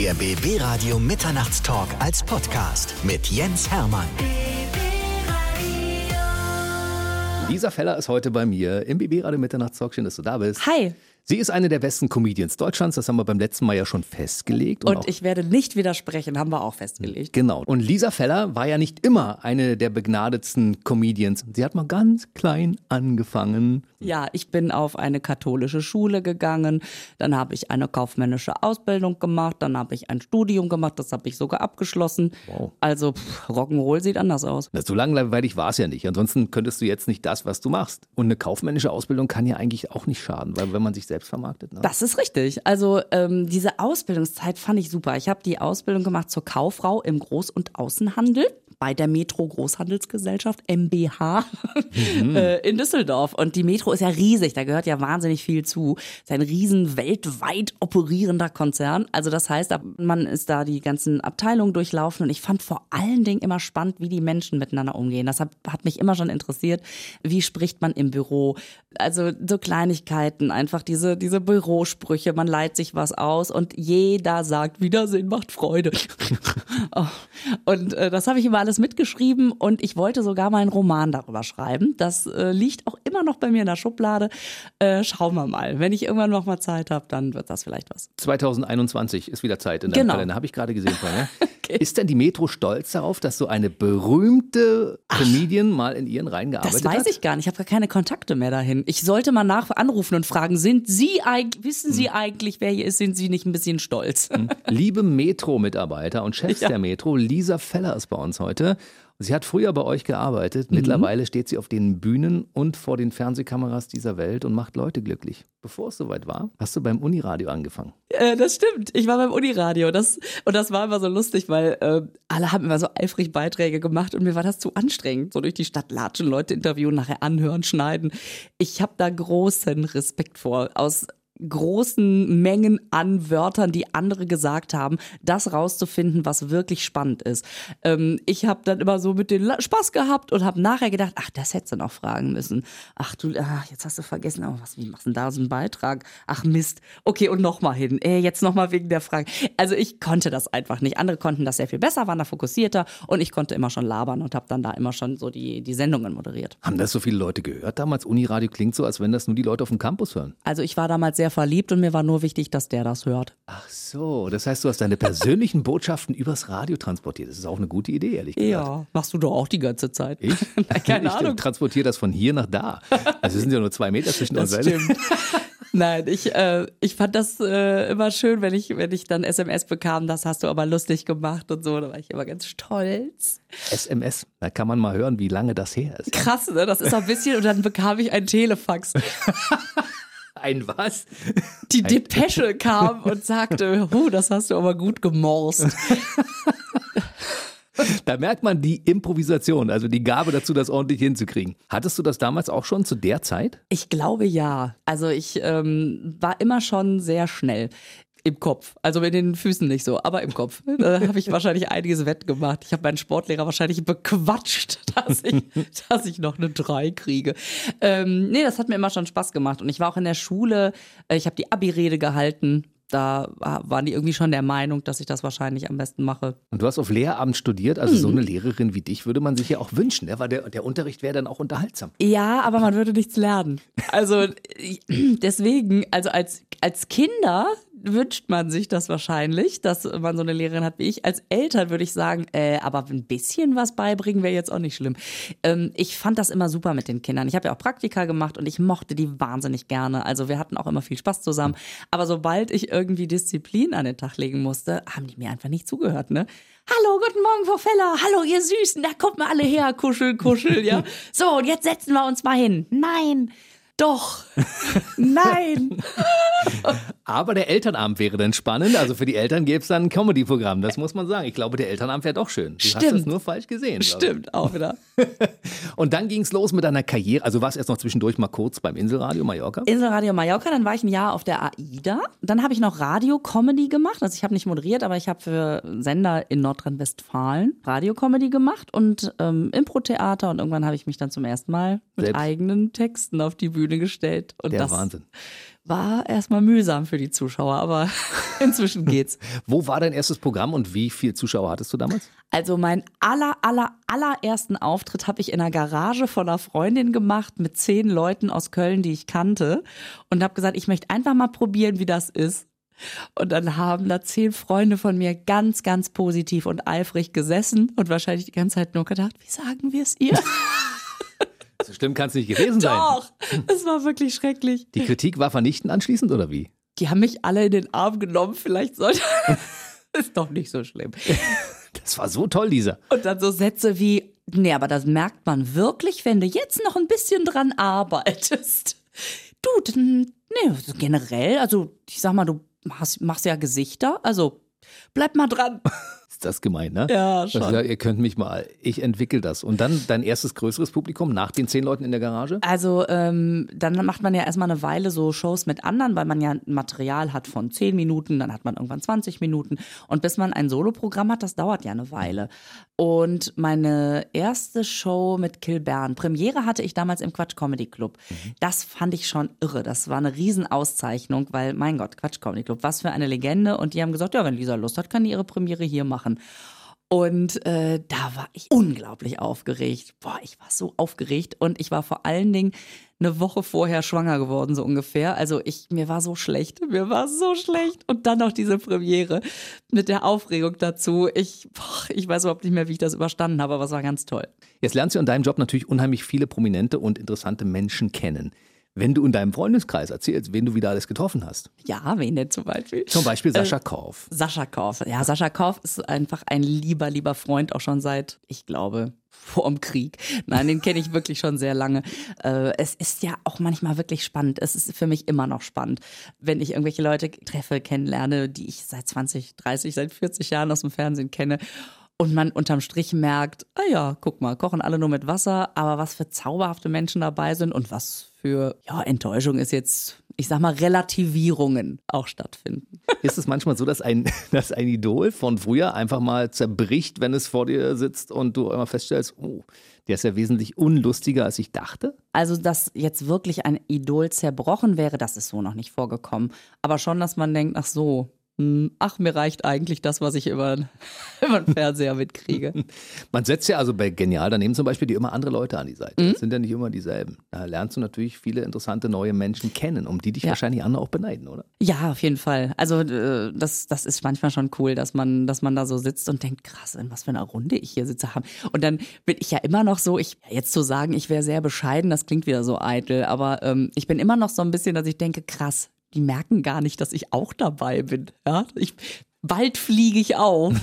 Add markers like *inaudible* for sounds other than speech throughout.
Der BB Radio Mitternachtstalk als Podcast mit Jens Hermann. Lisa Feller ist heute bei mir im BB Radio Mitternachtstalk. Schön, dass du da bist. Hi. Sie ist eine der besten Comedians Deutschlands, das haben wir beim letzten Mal ja schon festgelegt. Und auch- ich werde nicht widersprechen, haben wir auch festgelegt. Genau. Und Lisa Feller war ja nicht immer eine der begnadetsten Comedians. Sie hat mal ganz klein angefangen. Ja, ich bin auf eine katholische Schule gegangen, dann habe ich eine kaufmännische Ausbildung gemacht, dann habe ich ein Studium gemacht, das habe ich sogar abgeschlossen. Wow. Also pff, Rock'n'Roll sieht anders aus. Na, So langweilig war es ja nicht. Ansonsten könntest du jetzt nicht das, was du machst. Und eine kaufmännische Ausbildung kann ja eigentlich auch nicht schaden, weil wenn man sich selbst vermarktet. Ne? Das ist richtig. Also ähm, diese Ausbildungszeit fand ich super. Ich habe die Ausbildung gemacht zur Kauffrau im Groß- und Außenhandel bei der Metro Großhandelsgesellschaft MBH *laughs* äh, in Düsseldorf. Und die Metro ist ja riesig, da gehört ja wahnsinnig viel zu. Ist ein riesen weltweit operierender Konzern. Also das heißt, man ist da die ganzen Abteilungen durchlaufen und ich fand vor allen Dingen immer spannend, wie die Menschen miteinander umgehen. Das hat, hat mich immer schon interessiert. Wie spricht man im Büro? Also so Kleinigkeiten, einfach diese, diese Bürosprüche, man leiht sich was aus und jeder sagt, Wiedersehen macht Freude. *laughs* Oh. Und äh, das habe ich immer alles mitgeschrieben und ich wollte sogar mal einen Roman darüber schreiben. Das äh, liegt auch immer noch bei mir in der Schublade. Äh, schauen wir mal. Wenn ich irgendwann noch mal Zeit habe, dann wird das vielleicht was. 2021 ist wieder Zeit in deinem Genau. Kalender, habe ich gerade gesehen vorhin. *laughs* Ja? Ist denn die Metro stolz darauf, dass so eine berühmte Comedian mal in ihren Reihen gearbeitet Das weiß hat? ich gar nicht. Ich habe gar keine Kontakte mehr dahin. Ich sollte mal nach anrufen und fragen, sind Sie eigentlich, wissen Sie eigentlich, wer hier ist? Sind Sie nicht ein bisschen stolz? Liebe Metro-Mitarbeiter und Chefs *laughs* Ja. der Metro, Lisa Feller ist bei uns heute. Sie hat früher bei euch Mhm. gearbeitet. Mittlerweile steht sie auf den Bühnen und vor den Fernsehkameras dieser Welt und macht Leute glücklich. Bevor es soweit war, hast du beim Uniradio angefangen. Äh, das stimmt. Ich war beim Uniradio. Das, und das war immer so lustig, weil äh, alle haben immer so eifrig Beiträge gemacht und mir war das zu anstrengend. So durch die Stadt latschen, Leute interviewen, nachher anhören, schneiden. Ich habe da großen Respekt vor. Aus großen Mengen an Wörtern, die andere gesagt haben, das rauszufinden, was wirklich spannend ist. Ähm, ich habe dann immer so mit den Spaß gehabt und habe nachher gedacht, ach, das hättest du noch fragen müssen. Ach du, ach, jetzt hast du vergessen, oh, was, wie machst du denn da so einen Beitrag? Ach Mist. Okay, und nochmal hin. Äh, jetzt nochmal wegen der Frage. Also ich konnte das einfach nicht. Andere konnten das sehr viel besser, waren da fokussierter und ich konnte immer schon labern und habe dann da immer schon so die, die Sendungen moderiert. Haben das so viele Leute gehört damals? Uniradio klingt so, als wenn das nur die Leute auf dem Campus hören. Also ich war damals sehr verliebt und mir war nur wichtig, dass der das hört. Ach so, das heißt, du hast deine persönlichen Botschaften übers Radio transportiert. Das ist auch eine gute Idee, ehrlich gesagt. Ja, machst du doch auch die ganze Zeit. Ich? *laughs* Keine ich Ahnung. transportiere das von hier nach da. Also es sind ja nur zwei Meter zwischen Das uns. stimmt. *laughs* Nein, ich, äh, ich fand das äh, immer schön, wenn ich, wenn ich dann SMS bekam, das hast du aber lustig gemacht und so. Da war ich immer ganz stolz. SMS, da kann man mal hören, wie lange das her ist. Krass, ne? Das ist auch ein bisschen, und dann bekam ich ein Telefax. *laughs* Ein was? Die Depesche *laughs* kam und sagte, huh, das hast du aber gut gemorst. *laughs* Da merkt man die Improvisation, also die Gabe dazu, das ordentlich hinzukriegen. Hattest du das damals auch schon zu der Zeit? Ich glaube ja. Also ich ähm, war immer schon sehr schnell. Im Kopf, also mit den Füßen nicht so, aber im Kopf. Da habe ich wahrscheinlich einiges wettgemacht. Ich habe meinen Sportlehrer wahrscheinlich bequatscht, *laughs* dass ich, dass ich noch eine 3 kriege. Ähm, nee, das hat mir immer schon Spaß gemacht. Und ich war auch in der Schule, äh, ich habe die Abi-Rede gehalten. Da war- waren die irgendwie schon der Meinung, dass ich das wahrscheinlich am besten mache. Und du hast auf Lehramt studiert, also Mhm. so eine Lehrerin wie dich würde man sich ja auch wünschen, ne? weil der, der Unterricht wäre dann auch unterhaltsam. Ja, aber man würde nichts lernen. Also *clears throat* deswegen, also als, als Kinder wünscht man sich das wahrscheinlich, dass man so eine Lehrerin hat wie ich. Als Eltern würde ich sagen, äh, aber ein bisschen was beibringen wäre jetzt auch nicht schlimm. Ähm, ich fand das immer super mit den Kindern. Ich habe ja auch Praktika gemacht und ich mochte die wahnsinnig gerne. Also wir hatten auch immer viel Spaß zusammen. Aber sobald ich irgendwie Disziplin an den Tag legen musste, haben die mir einfach nicht zugehört, ne? Hallo, guten Morgen, Frau Feller. Hallo, ihr Süßen. Da kommt mal alle her. Kuschel, kuschel, ja. *laughs* So, und jetzt setzen wir uns mal hin. Nein. Doch. Nein. *laughs* Aber der Elternabend wäre dann spannend. Also für die Eltern gäbe es dann ein Comedy-Programm, das muss man sagen. Ich glaube, der Elternabend wäre doch schön. Du hast Stimmt. das nur falsch gesehen. Stimmt, auch wieder. *laughs* Und dann ging es los mit deiner Karriere. Also warst erst noch zwischendurch mal kurz beim Inselradio Mallorca. Inselradio Mallorca, dann war ich ein Jahr auf der AIDA. Dann habe ich noch Radio-Comedy gemacht. Also ich habe nicht moderiert, aber ich habe für Sender in Nordrhein-Westfalen Radio-Comedy gemacht und ähm, Impro-Theater. Und irgendwann habe ich mich dann zum ersten Mal mit Selbst. eigenen Texten auf die Bühne Bühne gestellt. Und Der das Wahnsinn. war erstmal mühsam für die Zuschauer, aber *laughs* inzwischen geht's. *laughs* Wo war dein erstes Programm und wie viele Zuschauer hattest du damals? Also mein aller, aller, allerersten Auftritt habe ich in einer Garage von einer Freundin gemacht mit zehn Leuten aus Köln, die ich kannte und habe gesagt, ich möchte einfach mal probieren, wie das ist. Und dann haben da zehn Freunde von mir ganz, ganz positiv und eifrig gesessen und wahrscheinlich die ganze Zeit nur gedacht, wie sagen wir es ihr? *laughs* So schlimm kann es nicht gewesen sein. Doch, es war wirklich schrecklich. Die Kritik war vernichtend anschließend oder wie? Die haben mich alle in den Arm genommen, vielleicht sollte. *laughs* ist doch nicht so schlimm. Das war so toll, Lisa. Und dann so Sätze wie, nee, aber das merkt man wirklich, wenn du jetzt noch ein bisschen dran arbeitest. Du, nee, generell, also ich sag mal, du machst, machst ja Gesichter, also bleib mal dran. Ist das gemein, ne? Ja, schon. ja, ihr könnt mich mal, ich entwickle das. Und dann dein erstes größeres Publikum nach den zehn Leuten in der Garage? Also ähm, dann macht man ja erstmal eine Weile so Shows mit anderen, weil man ja ein Material hat von 10 Minuten, dann hat man irgendwann 20 Minuten. Und bis man ein Soloprogramm hat, das dauert ja eine Weile. Und meine erste Show mit Kilbern, Premiere hatte ich damals im Quatsch Comedy Club. Das fand ich schon irre. Das war eine Riesenauszeichnung, weil, mein Gott, Quatsch Comedy Club, was für eine Legende. Und die haben gesagt, ja, wenn Lisa Lust hat, kann die ihre Premiere hier machen. Und äh, da war ich unglaublich aufgeregt. Boah, ich war so aufgeregt und ich war vor allen Dingen eine Woche vorher schwanger geworden, so ungefähr. Also ich, mir war so schlecht, mir war so schlecht. Und dann noch diese Premiere mit der Aufregung dazu. Ich, boah, ich weiß überhaupt nicht mehr, wie ich das überstanden habe, aber es war ganz toll. Jetzt lernst du in deinem Job natürlich unheimlich viele prominente und interessante Menschen kennen. Wenn du in deinem Freundeskreis erzählst, wen du wieder alles getroffen hast. Ja, wen denn zum Beispiel? Zum Beispiel Sascha Korf. Sascha Korf. Ja, Sascha Korf ist einfach ein lieber, lieber Freund, auch schon seit, ich glaube, vorm Krieg. Nein, den kenne ich wirklich schon sehr lange. Äh, es ist ja auch manchmal wirklich spannend. Es ist für mich immer noch spannend, wenn ich irgendwelche Leute treffe, kennenlerne, die ich seit 20, 30, seit 40 Jahren aus dem Fernsehen kenne. Und man unterm Strich merkt, ah ja, guck mal, kochen alle nur mit Wasser, aber was für zauberhafte Menschen dabei sind und was für, ja, Enttäuschung ist jetzt, ich sag mal, Relativierungen auch stattfinden. *laughs* Ist es manchmal so, dass ein, *laughs* dass ein Idol von früher einfach mal zerbricht, wenn es vor dir sitzt und du einmal feststellst, oh, der ist ja wesentlich unlustiger, als ich dachte? Also, dass jetzt wirklich ein Idol zerbrochen wäre, das ist so noch nicht vorgekommen. Aber schon, dass man denkt, ach so, ach, mir reicht eigentlich das, was ich über, *laughs* über den Fernseher mitkriege. *laughs* Man setzt ja also bei Genial daneben zum Beispiel die immer andere Leute an die Seite. Mhm. Das sind ja nicht immer dieselben. Da lernst du natürlich viele interessante neue Menschen kennen, um die dich Ja. wahrscheinlich andere auch beneiden, oder? Ja, auf jeden Fall. Also äh, das, das ist manchmal schon cool, dass man, dass man da so sitzt und denkt, krass, in was für einer Runde ich hier sitze haben. Und dann bin ich ja immer noch so, ich jetzt zu sagen, ich wäre sehr bescheiden, das klingt wieder so eitel, aber ähm, ich bin immer noch so ein bisschen, dass ich denke, krass, die merken gar nicht, dass ich auch dabei bin. Ja, ich, bald fliege ich auf. *laughs*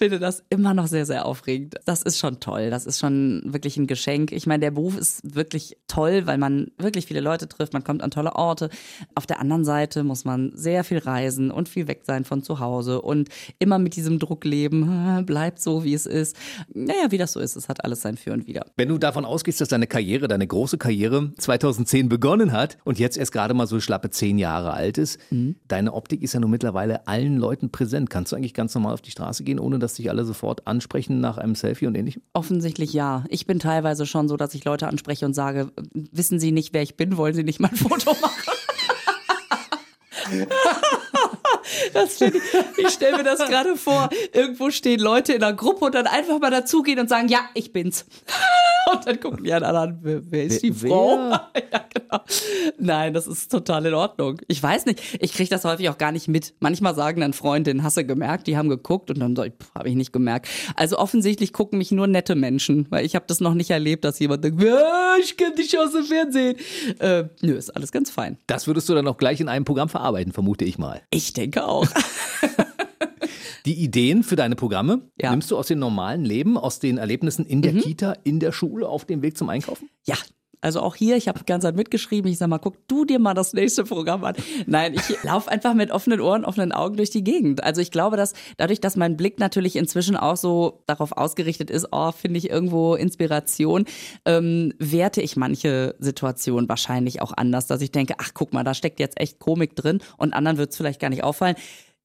finde das immer noch sehr, sehr aufregend. Das ist schon toll. Das ist schon wirklich ein Geschenk. Ich meine, der Beruf ist wirklich toll, weil man wirklich viele Leute trifft. Man kommt an tolle Orte. Auf der anderen Seite muss man sehr viel reisen und viel weg sein von zu Hause und immer mit diesem Druck leben. *laughs* Bleibt so, wie es ist. Naja, wie das so ist, es hat alles sein Für und Wider. Wenn du davon ausgehst, dass deine Karriere, deine große Karriere 2010 begonnen hat und jetzt erst gerade mal so schlappe zehn Jahre alt ist, Mhm. deine Optik ist ja nun mittlerweile allen Leuten präsent. Kannst du eigentlich ganz normal auf die Straße gehen, ohne dass dich alle sofort ansprechen nach einem Selfie und ähnlichem? Offensichtlich ja. Ich bin teilweise schon so, dass ich Leute anspreche und sage, wissen Sie nicht, wer ich bin? Wollen Sie nicht mal ein Foto machen? *laughs* Stell, ich stelle mir das gerade vor. Irgendwo stehen Leute in einer Gruppe und dann einfach mal dazugehen und sagen, ja, ich bin's. *laughs* Und dann gucken die anderen an, wer, wer ist die Wer- Frau? *laughs* Ja, genau. Nein, das ist total in Ordnung. Ich weiß nicht, ich kriege das häufig auch gar nicht mit. Manchmal sagen dann Freundinnen, hast du gemerkt, die haben geguckt und dann habe ich nicht gemerkt. Also offensichtlich gucken mich nur nette Menschen, weil ich habe das noch nicht erlebt, dass jemand denkt, "Ja, ich kenne dich aus dem Fernsehen. Äh, nö, ist alles ganz fein. Das würdest du dann auch gleich in einem Programm verarbeiten, vermute ich mal. Ich denke auch. *laughs* Die Ideen für deine Programme Ja. Mhm. nimmst du aus dem normalen Leben, aus den Erlebnissen in der Kita, in der Schule, auf dem Weg zum Einkaufen? Ja. Also auch hier, ich habe die ganze Zeit mitgeschrieben. Ich sag mal, guck du dir mal das nächste Programm an. Nein, ich *laughs* laufe einfach mit offenen Ohren, offenen Augen durch die Gegend. Also ich glaube, dass dadurch, dass mein Blick natürlich inzwischen auch so darauf ausgerichtet ist, oh, finde ich irgendwo Inspiration, ähm, werte ich manche Situationen wahrscheinlich auch anders, dass ich denke, ach guck mal, da steckt jetzt echt Komik drin und anderen wird es vielleicht gar nicht auffallen.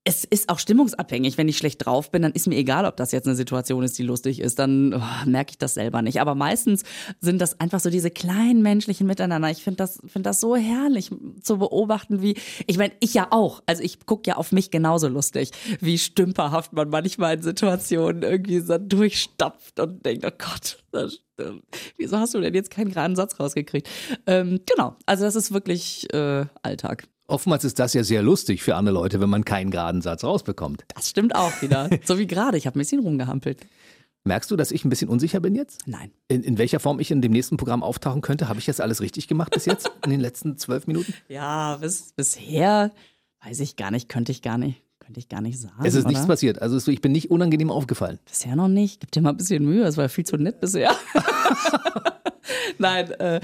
Es ist auch stimmungsabhängig. Wenn ich schlecht drauf bin, dann ist mir egal, ob das jetzt eine Situation ist, die lustig ist. Dann oh, merke ich das selber nicht. Aber meistens sind das einfach so diese kleinen menschlichen Miteinander. Ich finde das, finde das so herrlich zu beobachten, wie, ich meine, ich ja auch. Also ich gucke ja auf mich genauso lustig, wie stümperhaft man manchmal in Situationen irgendwie so durchstapft und denkt, oh Gott, das, äh, wieso hast du denn jetzt keinen geraden Satz rausgekriegt? Ähm, genau, also das ist wirklich äh, Alltag. Oftmals ist das ja sehr lustig für andere Leute, wenn man keinen geraden Satz rausbekommt. Das stimmt auch wieder. *laughs* so wie gerade, ich habe ein bisschen rumgehampelt. Merkst du, dass ich ein bisschen unsicher bin jetzt? Nein. In, in welcher Form ich in dem nächsten Programm auftauchen könnte? Habe ich jetzt alles richtig gemacht bis jetzt in den letzten zwölf Minuten? *laughs* Ja, bis, bisher weiß ich gar nicht, könnte ich gar nicht. Könnte ich gar nicht sagen. Es ist oder? nichts passiert. Also es- ich bin nicht unangenehm aufgefallen. Bisher noch nicht. Gib dir mal ein bisschen Mühe, das war viel zu nett bisher. *laughs* Nein, äh.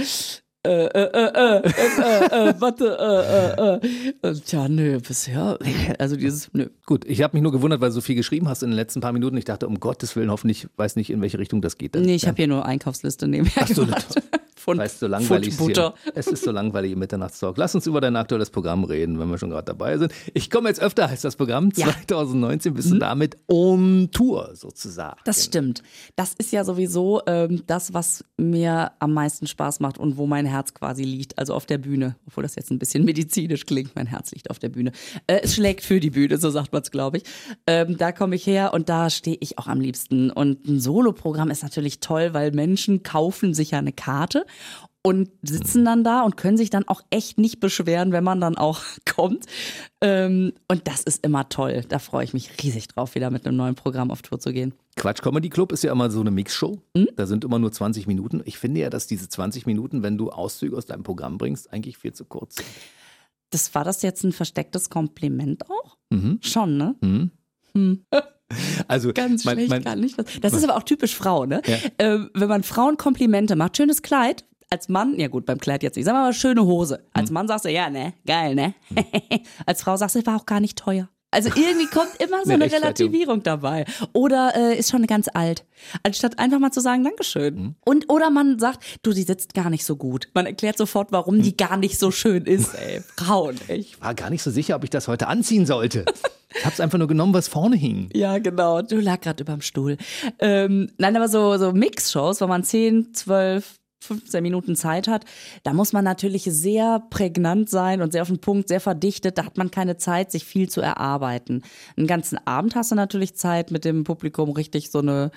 Äh, äh, äh, äh, äh, äh, warte, äh, äh, äh. Tja, nö, bisher, *laughs* also dieses, nö. Gut, ich habe mich nur gewundert, weil du so viel geschrieben hast in den letzten paar Minuten. Ich dachte, um Gottes Willen, hoffentlich weiß nicht, in welche Richtung das geht. Dann. Nee, ich habe hier nur Einkaufsliste nebenher Ach so, gemacht. Pfund, Weißt so langweilig Butter. hier. Es ist so langweilig im Mitternachtstalk. Lass uns über dein aktuelles Programm reden, wenn wir schon gerade dabei sind. Ich komme jetzt öfter, heißt das Programm. Ja. Mhm. 2019 bist du damit on Tour sozusagen. Das stimmt. Das ist ja sowieso ähm, das, was mir am meisten Spaß macht und wo mein Herz quasi liegt. Also auf der Bühne. Obwohl das jetzt ein bisschen medizinisch klingt. Mein Herz liegt auf der Bühne. Äh, es schlägt für die Bühne, so sagt man es, glaube ich. Ähm, da komme ich her und da stehe ich auch am liebsten. Und ein Soloprogramm ist natürlich toll, weil Menschen kaufen sich ja eine Karte und sitzen dann da und können sich dann auch echt nicht beschweren, wenn man dann auch *laughs* kommt. Ähm, und das ist immer toll. Da freue ich mich riesig drauf, wieder mit einem neuen Programm auf Tour zu gehen. Quatsch Comedy Club ist ja immer so eine Mixshow. Hm? Da sind immer nur 20 Minuten. Ich finde ja, dass diese 20 Minuten, wenn du Auszüge aus deinem Programm bringst, eigentlich viel zu kurz sind. Das war das jetzt ein verstecktes Kompliment auch? Mhm. Schon, ne? Mhm. Hm. *laughs* Also Ganz mein, schlecht, mein, gar nicht. Das ist aber auch typisch Frau, ne? Ja. Ähm, wenn man Frauen Komplimente macht, schönes Kleid, als Mann, ja gut, beim Kleid jetzt nicht, sag mal schöne Hose. Als Hm. Mann sagst du, ja, ne, geil, ne? *laughs* als Frau sagst du, war auch gar nicht teuer. Also irgendwie kommt immer so *laughs* Eine eine. Relativierung dabei. Oder äh, ist schon ganz alt. Anstatt einfach mal zu sagen, Dankeschön. Hm. Und oder man sagt, du, die sitzt gar nicht so gut. Man erklärt sofort, warum Hm. die gar nicht so schön ist, ey. Frauen, echt. war gar nicht so sicher, ob ich das heute anziehen sollte. *laughs* Ich habe es einfach nur genommen, was vorne hing. Ja, genau. Du lag gerade überm Stuhl. Ähm, nein, aber so, so Mix-Shows, wo man 10, 12, 15 Minuten Zeit hat, da muss man natürlich sehr prägnant sein und sehr auf den Punkt, sehr verdichtet. Da hat man keine Zeit, sich viel zu erarbeiten. Einen ganzen Abend hast du natürlich Zeit, mit dem Publikum richtig so eine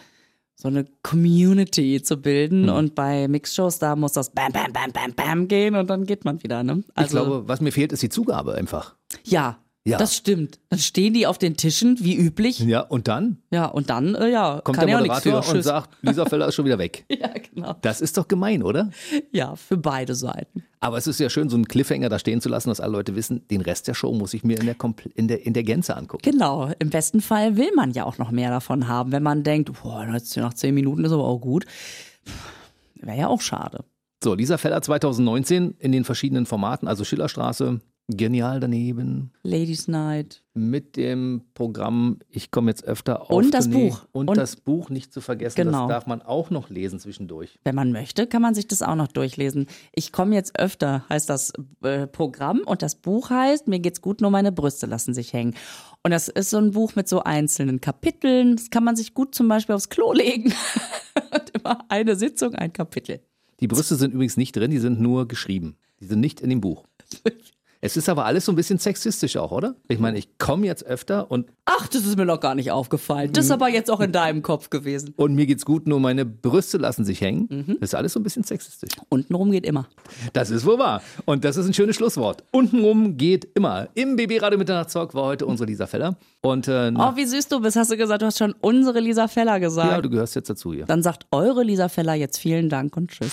so eine Community zu bilden und bei Mixshows da muss das bam bam bam bam bam gehen und dann geht man wieder, ne? ich glaube, was mir fehlt, ist die Zugabe einfach. ja, Ja. das stimmt. Dann stehen die auf den Tischen wie üblich. Ja, und dann Ja, und dann, äh, ja, kommt der Moderator für. und Tschüss. sagt, Lisa Feller ist schon wieder weg. *laughs* Ja, genau. Das ist doch gemein, oder? Ja, für beide Seiten. Aber es ist ja schön, so einen Cliffhanger da stehen zu lassen, dass alle Leute wissen, den Rest der Show muss ich mir in der, Kompl- in der, in der Gänze angucken. Genau. Im besten Fall will man ja auch noch mehr davon haben, wenn man denkt, boah, jetzt nach zehn Minuten ist aber auch gut. Wäre ja auch schade. So, Lisa Feller 2019 in den verschiedenen Formaten, also Schillerstraße, genial daneben, Ladies Night. mit dem Programm Ich komme jetzt öfter auf Und das Tournee. Buch. Und, Und- das Buch nicht zu vergessen, Genau. das darf man auch noch lesen zwischendurch. Wenn man möchte, kann man sich das auch noch durchlesen. Ich komme jetzt öfter, heißt das äh, Programm. Und das Buch heißt, mir geht's gut, nur meine Brüste lassen sich hängen. Und das ist so ein Buch mit so einzelnen Kapiteln. Das kann man sich gut zum Beispiel aufs Klo *laughs* legen. Und immer eine Sitzung, ein Kapitel. Die Brüste sind übrigens nicht drin, die sind nur geschrieben. Die sind nicht in dem Buch. *laughs* Es ist aber alles so ein bisschen sexistisch auch, oder? Ich meine, ich komme jetzt öfter und, Ach, das ist mir noch gar nicht aufgefallen. Das ist aber jetzt auch in deinem Kopf gewesen. und mir geht's gut, nur meine Brüste lassen sich hängen. Mhm. Das ist alles so ein bisschen sexistisch. Untenrum geht immer. Das ist wohl wahr. Und das ist ein schönes Schlusswort. Untenrum geht immer. Im BB Radio Mitternachtstalk war heute unsere Lisa Feller. Und äh, Oh, wie süß du bist. Hast du gesagt, du hast schon unsere Lisa Feller gesagt. ja, du gehörst jetzt dazu hier. Dann sagt eure Lisa Feller jetzt vielen Dank und tschüss.